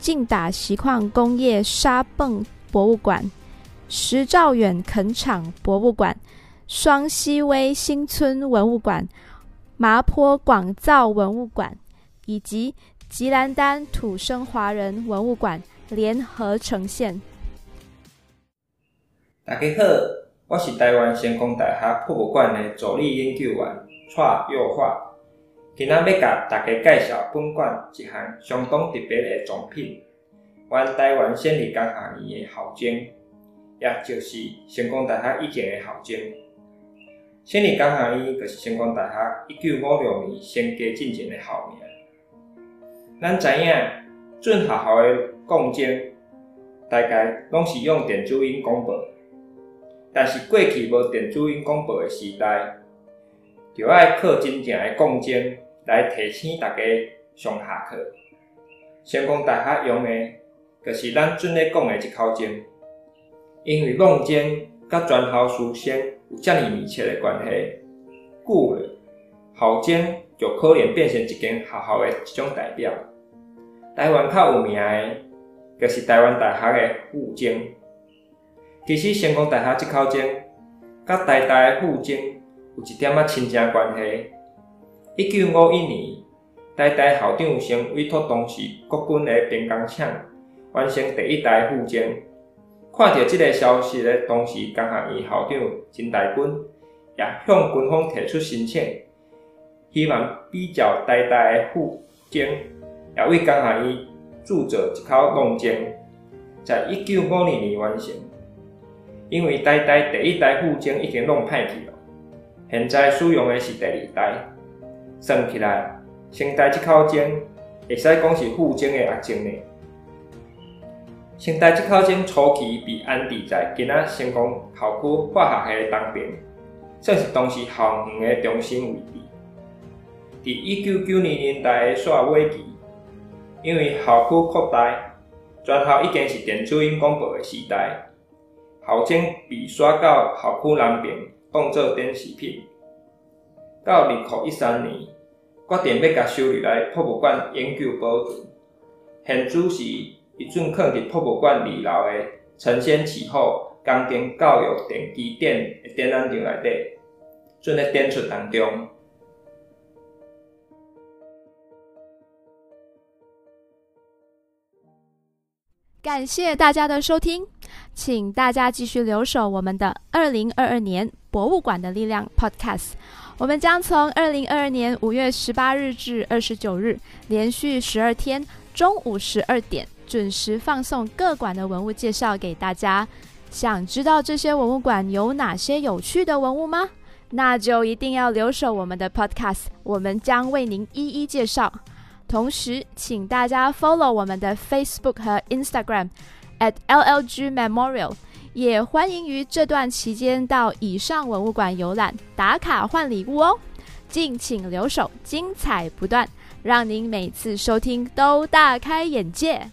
劲打锡矿工业沙泵博物馆、石兆远垦场博物馆、双溪威新村文物馆、麻坡广造文物馆以及吉兰丹土生华人文物馆联合呈现。大家好，我是台湾成功大学博物馆的助理研究员蔡耀华。今仔要甲大家介绍本馆一项相当特别的藏品，阮台湾县立工学院的校证，也就是成功大学以前的校证。县立工学院就是成功大学一九五六年先加进前的校名。咱知影，准学校的讲证，大概拢是用电子音广播，但是过去无电子音广播的时代，就爱靠真正的讲证。来提醒大家上下课。成功大学用的，就是咱准咧讲的一口钟，因为讲钟甲全校师生有遮尔密切的关系，故了校钟就可能变成一间学校的一种代表。台湾较有名的，就是台湾大学的附钟。其实成功大学即口钟，甲台大的附钟有一点仔亲情关系。一九五一年，台大校长先委托当时国军的兵工厂完成第一台附件。看到这个消息的同时工学院校长陈大军也向军方提出申请，希望比较台大的附件，也为工学院铸造一口龙钟，在一九五二年完成。因为台大第一台附件已经弄歹去了，现在使用的是第二代。算起来，清代即口钟会使讲是附钟的学钟呢。清代即口钟初期被安置在今仔成功校区化学系东边，算是当时校园的中心位置。伫一九九零年代的煞尾期，因为校区扩大，全校已经是电子音广播的时代，校钟被刷到校区南边，当做电视品。到二零一三年，决定要甲收入来博物馆研究保存。现主是一阵放伫博物馆二楼的承先启后钢筋教育电机展的展览场内底，正在展出当中。感谢大家的收听，请大家继续留守我们的二零二二年博物馆的力量 Podcast。我们将从二零二二年五月十八日至二十九日，连续十二天中午十二点准时放送各馆的文物介绍给大家。想知道这些文物馆有哪些有趣的文物吗？那就一定要留守我们的 Podcast，我们将为您一一介绍。同时，请大家 follow 我们的 Facebook 和 Instagram at LLG Memorial。也欢迎于这段期间到以上文物馆游览打卡换礼物哦，敬请留守，精彩不断，让您每次收听都大开眼界。